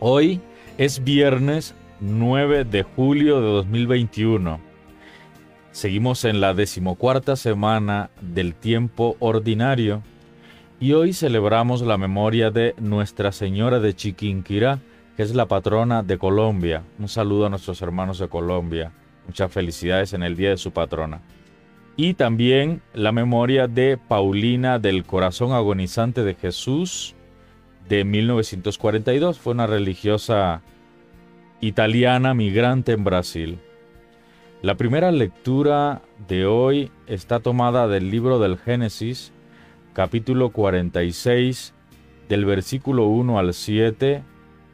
Hoy es viernes 9 de julio de 2021. Seguimos en la decimocuarta semana del tiempo ordinario y hoy celebramos la memoria de Nuestra Señora de Chiquinquirá, que es la patrona de Colombia. Un saludo a nuestros hermanos de Colombia. Muchas felicidades en el día de su patrona. Y también la memoria de Paulina del Corazón Agonizante de Jesús de 1942. Fue una religiosa italiana migrante en Brasil. La primera lectura de hoy está tomada del libro del Génesis, capítulo 46, del versículo 1 al 7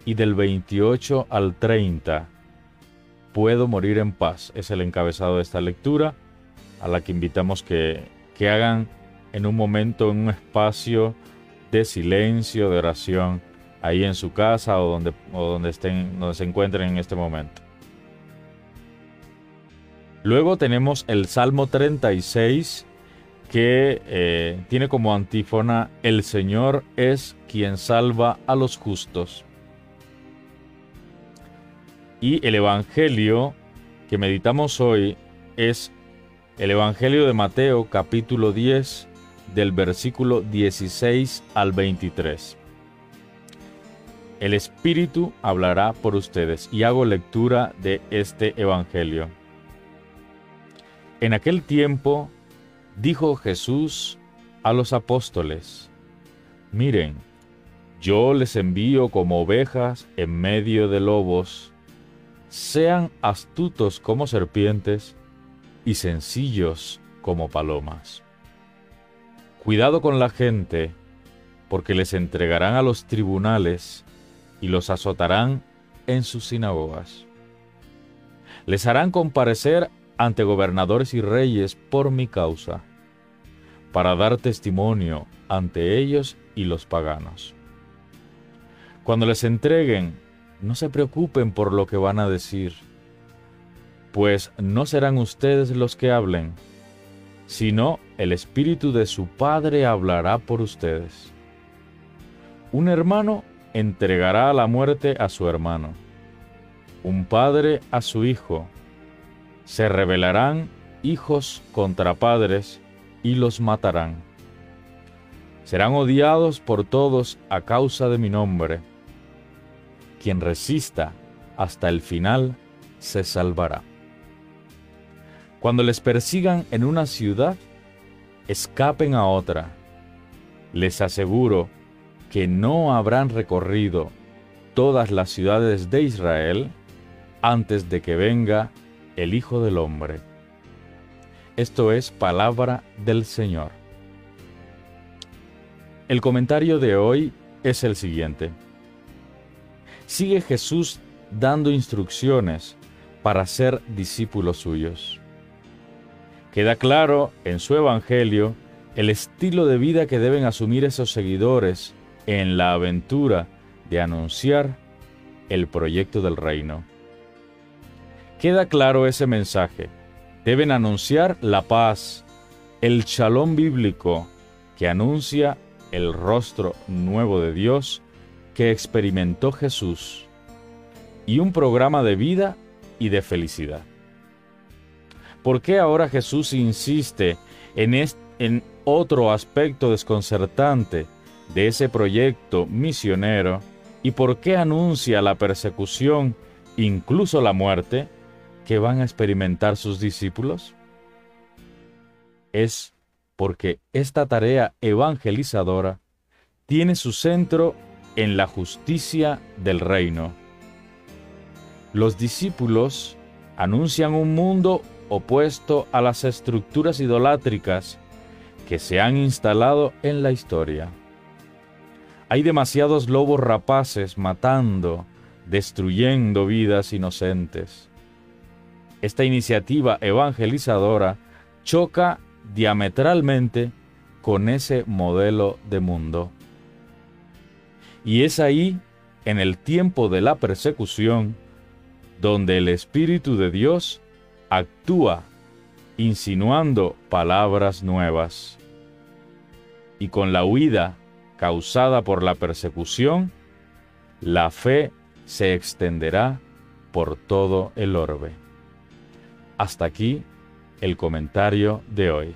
y del 28 al 30. Puedo morir en paz es el encabezado de esta lectura, a la que invitamos que, que hagan en un momento, en un espacio de silencio, de oración, ahí en su casa o donde, o donde, estén, donde se encuentren en este momento. Luego tenemos el Salmo 36, que eh, tiene como antífona, el Señor es quien salva a los justos. Y el Evangelio que meditamos hoy es el Evangelio de Mateo capítulo 10 del versículo 16 al 23. El Espíritu hablará por ustedes y hago lectura de este Evangelio. En aquel tiempo dijo Jesús a los apóstoles, miren, yo les envío como ovejas en medio de lobos, sean astutos como serpientes y sencillos como palomas. Cuidado con la gente, porque les entregarán a los tribunales y los azotarán en sus sinagogas. Les harán comparecer ante gobernadores y reyes por mi causa, para dar testimonio ante ellos y los paganos. Cuando les entreguen, no se preocupen por lo que van a decir, pues no serán ustedes los que hablen, sino el Espíritu de su Padre hablará por ustedes. Un hermano entregará a la muerte a su hermano, un padre a su hijo, se rebelarán hijos contra padres y los matarán. Serán odiados por todos a causa de mi nombre. Quien resista hasta el final se salvará. Cuando les persigan en una ciudad, escapen a otra. Les aseguro que no habrán recorrido todas las ciudades de Israel antes de que venga el Hijo del Hombre. Esto es palabra del Señor. El comentario de hoy es el siguiente. Sigue Jesús dando instrucciones para ser discípulos suyos. Queda claro en su Evangelio el estilo de vida que deben asumir esos seguidores en la aventura de anunciar el proyecto del reino. Queda claro ese mensaje. Deben anunciar la paz, el chalón bíblico que anuncia el rostro nuevo de Dios que experimentó Jesús y un programa de vida y de felicidad. ¿Por qué ahora Jesús insiste en, en otro aspecto desconcertante de ese proyecto misionero y por qué anuncia la persecución, incluso la muerte, que van a experimentar sus discípulos? Es porque esta tarea evangelizadora tiene su centro en la justicia del reino. Los discípulos anuncian un mundo opuesto a las estructuras idolátricas que se han instalado en la historia. Hay demasiados lobos rapaces matando, destruyendo vidas inocentes esta iniciativa evangelizadora choca diametralmente con ese modelo de mundo. Y es ahí, en el tiempo de la persecución, donde el Espíritu de Dios actúa insinuando palabras nuevas. Y con la huida causada por la persecución, la fe se extenderá por todo el orbe. Hasta aquí el comentario de hoy.